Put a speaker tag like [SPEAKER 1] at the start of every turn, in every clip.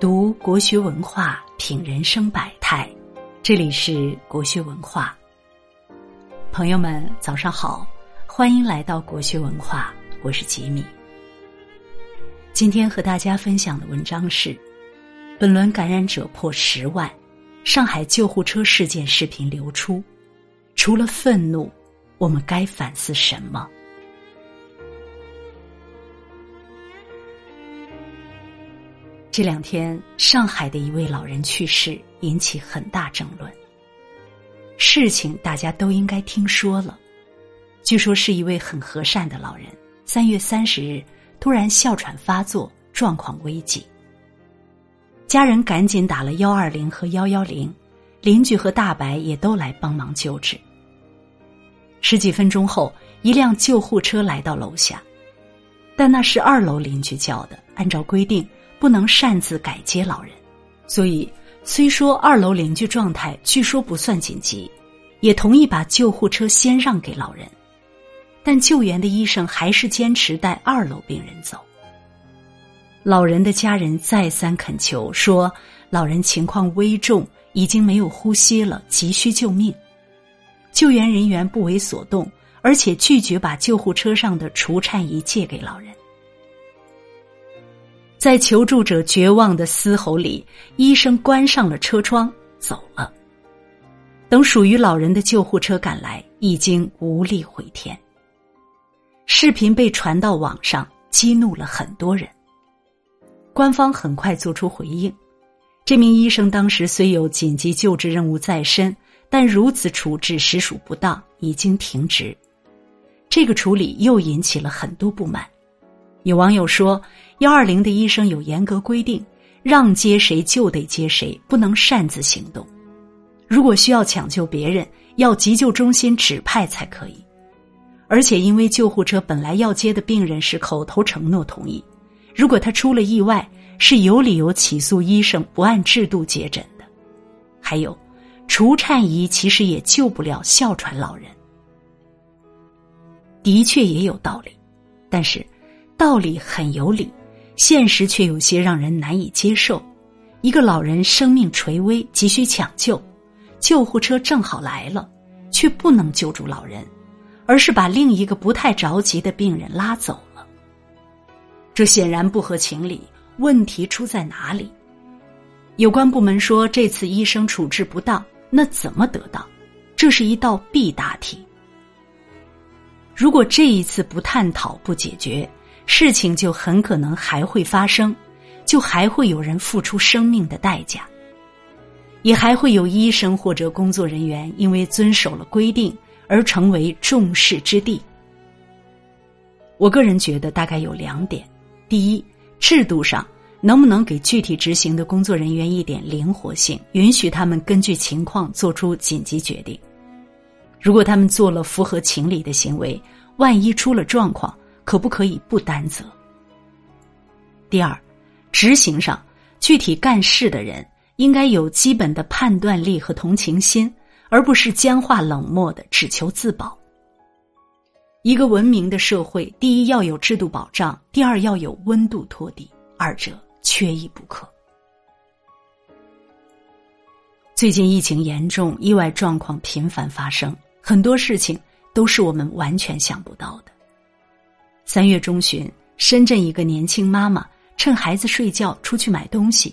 [SPEAKER 1] 读国学文化，品人生百态。这里是国学文化，朋友们早上好，欢迎来到国学文化，我是吉米。今天和大家分享的文章是：本轮感染者破十万，上海救护车事件视频流出，除了愤怒，我们该反思什么？这两天，上海的一位老人去世，引起很大争论。事情大家都应该听说了，据说是一位很和善的老人，三月三十日突然哮喘发作，状况危急。家人赶紧打了幺二零和幺幺零，邻居和大白也都来帮忙救治。十几分钟后，一辆救护车来到楼下，但那是二楼邻居叫的，按照规定。不能擅自改接老人，所以虽说二楼邻居状态据说不算紧急，也同意把救护车先让给老人，但救援的医生还是坚持带二楼病人走。老人的家人再三恳求说，老人情况危重，已经没有呼吸了，急需救命。救援人员不为所动，而且拒绝把救护车上的除颤仪借给老人。在求助者绝望的嘶吼里，医生关上了车窗，走了。等属于老人的救护车赶来，已经无力回天。视频被传到网上，激怒了很多人。官方很快做出回应：这名医生当时虽有紧急救治任务在身，但如此处置实属不当，已经停职。这个处理又引起了很多不满。有网友说。幺二零的医生有严格规定，让接谁就得接谁，不能擅自行动。如果需要抢救别人，要急救中心指派才可以。而且，因为救护车本来要接的病人是口头承诺同意，如果他出了意外，是有理由起诉医生不按制度接诊的。还有，除颤仪其实也救不了哮喘老人。的确也有道理，但是道理很有理。现实却有些让人难以接受，一个老人生命垂危，急需抢救，救护车正好来了，却不能救助老人，而是把另一个不太着急的病人拉走了。这显然不合情理，问题出在哪里？有关部门说这次医生处置不当，那怎么得当？这是一道必答题。如果这一次不探讨、不解决，事情就很可能还会发生，就还会有人付出生命的代价，也还会有医生或者工作人员因为遵守了规定而成为众矢之的。我个人觉得大概有两点：第一，制度上能不能给具体执行的工作人员一点灵活性，允许他们根据情况做出紧急决定；如果他们做了符合情理的行为，万一出了状况。可不可以不担责？第二，执行上具体干事的人应该有基本的判断力和同情心，而不是僵化冷漠的只求自保。一个文明的社会，第一要有制度保障，第二要有温度托底，二者缺一不可。最近疫情严重，意外状况频繁发生，很多事情都是我们完全想不到的。三月中旬，深圳一个年轻妈妈趁孩子睡觉出去买东西，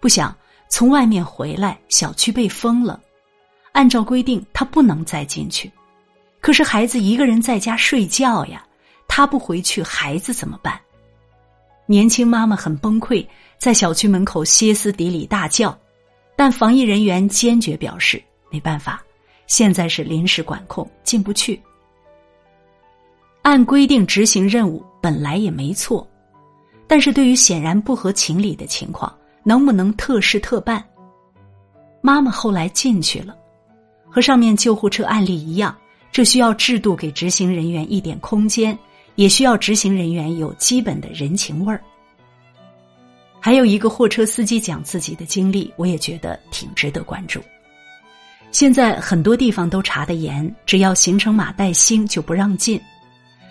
[SPEAKER 1] 不想从外面回来，小区被封了。按照规定，她不能再进去。可是孩子一个人在家睡觉呀，她不回去，孩子怎么办？年轻妈妈很崩溃，在小区门口歇斯底里大叫，但防疫人员坚决表示没办法，现在是临时管控，进不去。按规定执行任务本来也没错，但是对于显然不合情理的情况，能不能特事特办？妈妈后来进去了，和上面救护车案例一样，这需要制度给执行人员一点空间，也需要执行人员有基本的人情味儿。还有一个货车司机讲自己的经历，我也觉得挺值得关注。现在很多地方都查得严，只要行程码带星就不让进。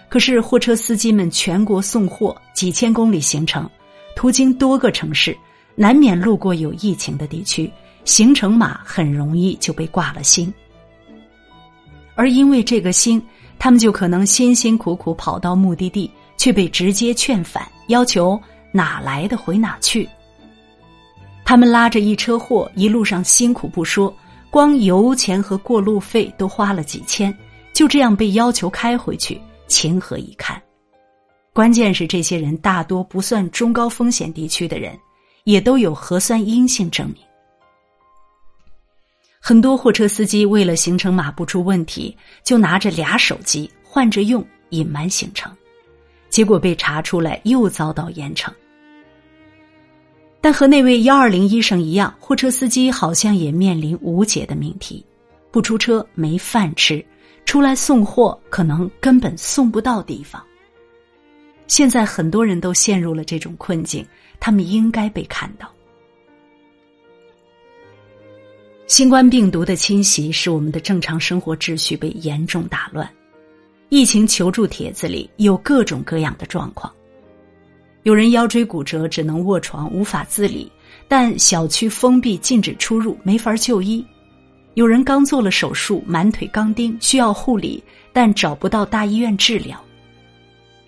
[SPEAKER 1] 可是货车司机们全国送货几千公里行程，途经多个城市，难免路过有疫情的地区，行程码很容易就被挂了星。而因为这个星，他们就可能辛辛苦苦跑到目的地，却被直接劝返，要求哪来的回哪去。他们拉着一车货，一路上辛苦不说，光油钱和过路费都花了几千，就这样被要求开回去，情何以堪？关键是这些人大多不算中高风险地区的人，也都有核酸阴性证明。很多货车司机为了行程码不出问题，就拿着俩手机换着用，隐瞒行程，结果被查出来又遭到严惩。但和那位幺二零医生一样，货车司机好像也面临无解的命题：不出车没饭吃，出来送货可能根本送不到地方。现在很多人都陷入了这种困境，他们应该被看到。新冠病毒的侵袭使我们的正常生活秩序被严重打乱，疫情求助帖子里有各种各样的状况。有人腰椎骨折，只能卧床，无法自理，但小区封闭，禁止出入，没法就医；有人刚做了手术，满腿钢钉，需要护理，但找不到大医院治疗；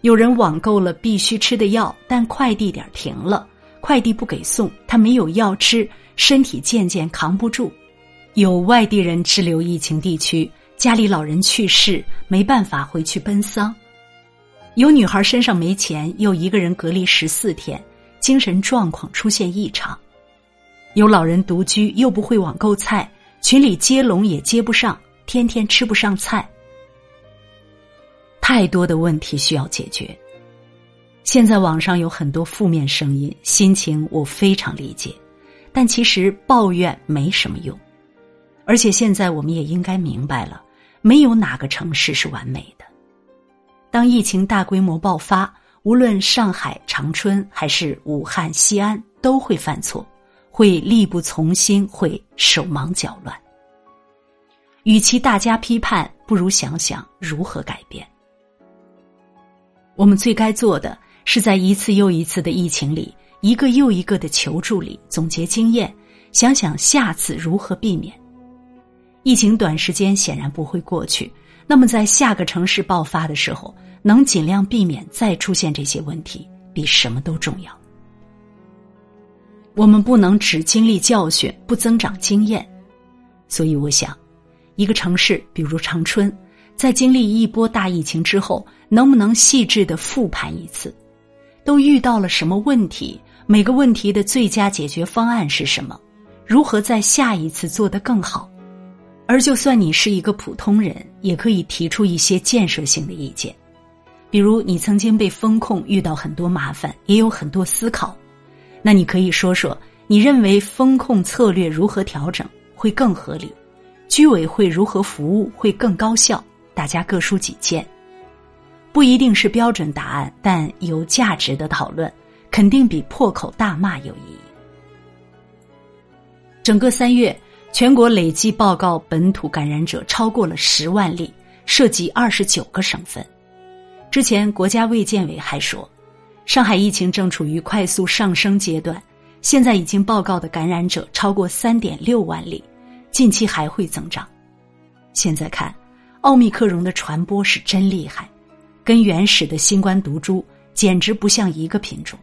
[SPEAKER 1] 有人网购了必须吃的药，但快递点停了，快递不给送，他没有药吃，身体渐渐扛不住；有外地人滞留疫情地区，家里老人去世，没办法回去奔丧。有女孩身上没钱，又一个人隔离十四天，精神状况出现异常；有老人独居，又不会网购菜，群里接龙也接不上，天天吃不上菜。太多的问题需要解决。现在网上有很多负面声音，心情我非常理解，但其实抱怨没什么用。而且现在我们也应该明白了，没有哪个城市是完美的。当疫情大规模爆发，无论上海、长春还是武汉、西安，都会犯错，会力不从心，会手忙脚乱。与其大家批判，不如想想如何改变。我们最该做的是在一次又一次的疫情里，一个又一个的求助里总结经验，想想下次如何避免。疫情短时间显然不会过去。那么，在下个城市爆发的时候，能尽量避免再出现这些问题，比什么都重要。我们不能只经历教训，不增长经验。所以，我想，一个城市，比如长春，在经历一波大疫情之后，能不能细致的复盘一次，都遇到了什么问题？每个问题的最佳解决方案是什么？如何在下一次做得更好？而就算你是一个普通人，也可以提出一些建设性的意见，比如你曾经被风控遇到很多麻烦，也有很多思考，那你可以说说你认为风控策略如何调整会更合理，居委会如何服务会更高效，大家各抒己见，不一定是标准答案，但有价值的讨论肯定比破口大骂有意义。整个三月。全国累计报告本土感染者超过了十万例，涉及二十九个省份。之前国家卫健委还说，上海疫情正处于快速上升阶段，现在已经报告的感染者超过三点六万例，近期还会增长。现在看，奥密克戎的传播是真厉害，跟原始的新冠毒株简直不像一个品种。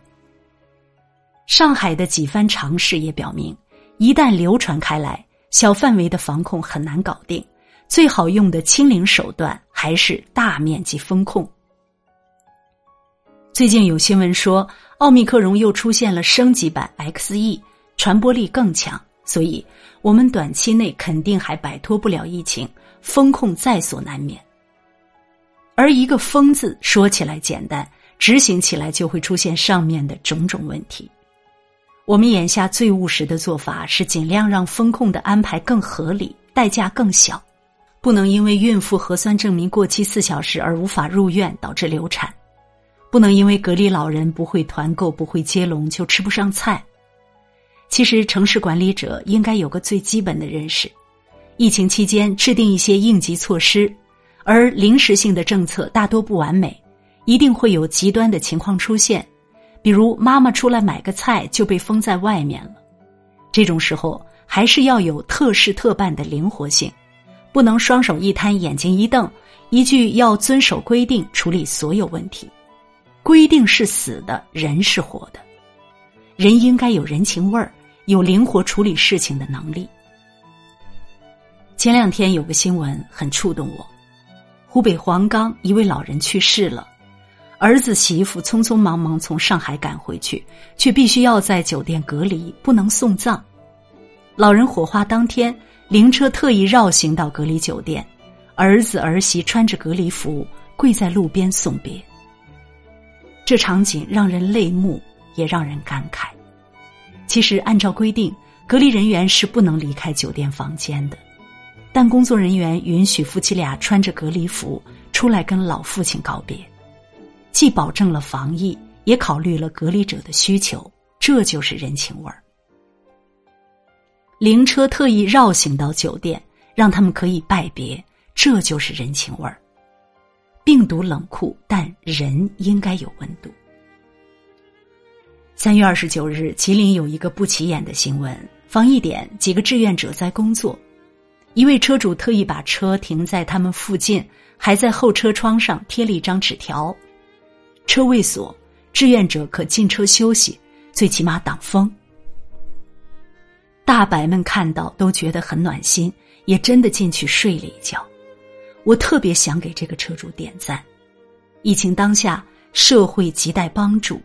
[SPEAKER 1] 上海的几番尝试也表明，一旦流传开来。小范围的防控很难搞定，最好用的清零手段还是大面积封控。最近有新闻说，奥密克戎又出现了升级版 XE，传播力更强，所以我们短期内肯定还摆脱不了疫情，风控在所难免。而一个“封”字说起来简单，执行起来就会出现上面的种种问题。我们眼下最务实的做法是尽量让风控的安排更合理，代价更小，不能因为孕妇核酸证明过期四小时而无法入院导致流产，不能因为隔离老人不会团购不会接龙就吃不上菜。其实城市管理者应该有个最基本的认识：疫情期间制定一些应急措施，而临时性的政策大多不完美，一定会有极端的情况出现。比如妈妈出来买个菜就被封在外面了。这种时候还是要有特事特办的灵活性，不能双手一摊、眼睛一瞪，一句要遵守规定处理所有问题。规定是死的，人是活的。人应该有人情味儿，有灵活处理事情的能力。前两天有个新闻很触动我，湖北黄冈一位老人去世了。儿子媳妇匆匆忙忙从上海赶回去，却必须要在酒店隔离，不能送葬。老人火化当天，灵车特意绕行到隔离酒店，儿子儿媳穿着隔离服跪在路边送别。这场景让人泪目，也让人感慨。其实，按照规定，隔离人员是不能离开酒店房间的，但工作人员允许夫妻俩穿着隔离服出来跟老父亲告别。既保证了防疫，也考虑了隔离者的需求，这就是人情味儿。灵车特意绕行到酒店，让他们可以拜别，这就是人情味儿。病毒冷酷，但人应该有温度。三月二十九日，吉林有一个不起眼的新闻：防疫点几个志愿者在工作，一位车主特意把车停在他们附近，还在后车窗上贴了一张纸条。车位锁，志愿者可进车休息，最起码挡风。大白们看到都觉得很暖心，也真的进去睡了一觉。我特别想给这个车主点赞。疫情当下，社会亟待帮助，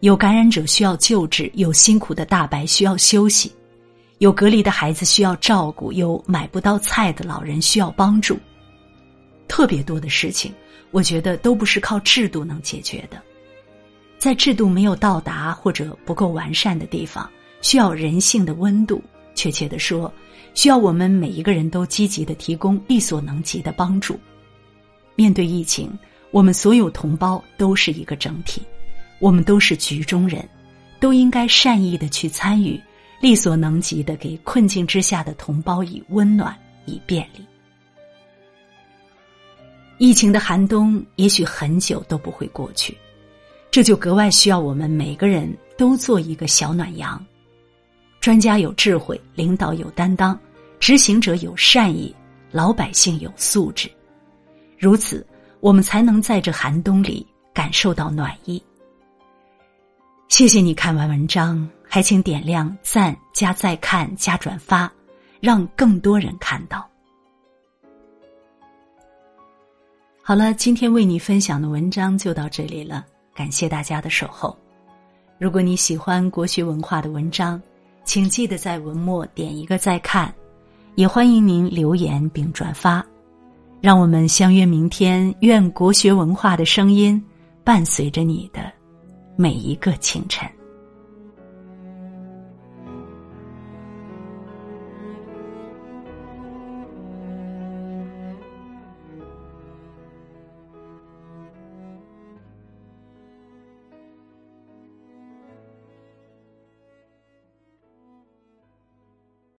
[SPEAKER 1] 有感染者需要救治，有辛苦的大白需要休息，有隔离的孩子需要照顾，有买不到菜的老人需要帮助。特别多的事情。我觉得都不是靠制度能解决的，在制度没有到达或者不够完善的地方，需要人性的温度。确切的说，需要我们每一个人都积极的提供力所能及的帮助。面对疫情，我们所有同胞都是一个整体，我们都是局中人，都应该善意的去参与，力所能及的给困境之下的同胞以温暖，以便利。疫情的寒冬也许很久都不会过去，这就格外需要我们每个人都做一个小暖阳。专家有智慧，领导有担当，执行者有善意，老百姓有素质。如此，我们才能在这寒冬里感受到暖意。谢谢你看完文章，还请点亮赞加再看加转发，让更多人看到。好了，今天为你分享的文章就到这里了，感谢大家的守候。如果你喜欢国学文化的文章，请记得在文末点一个再看，也欢迎您留言并转发。让我们相约明天，愿国学文化的声音伴随着你的每一个清晨。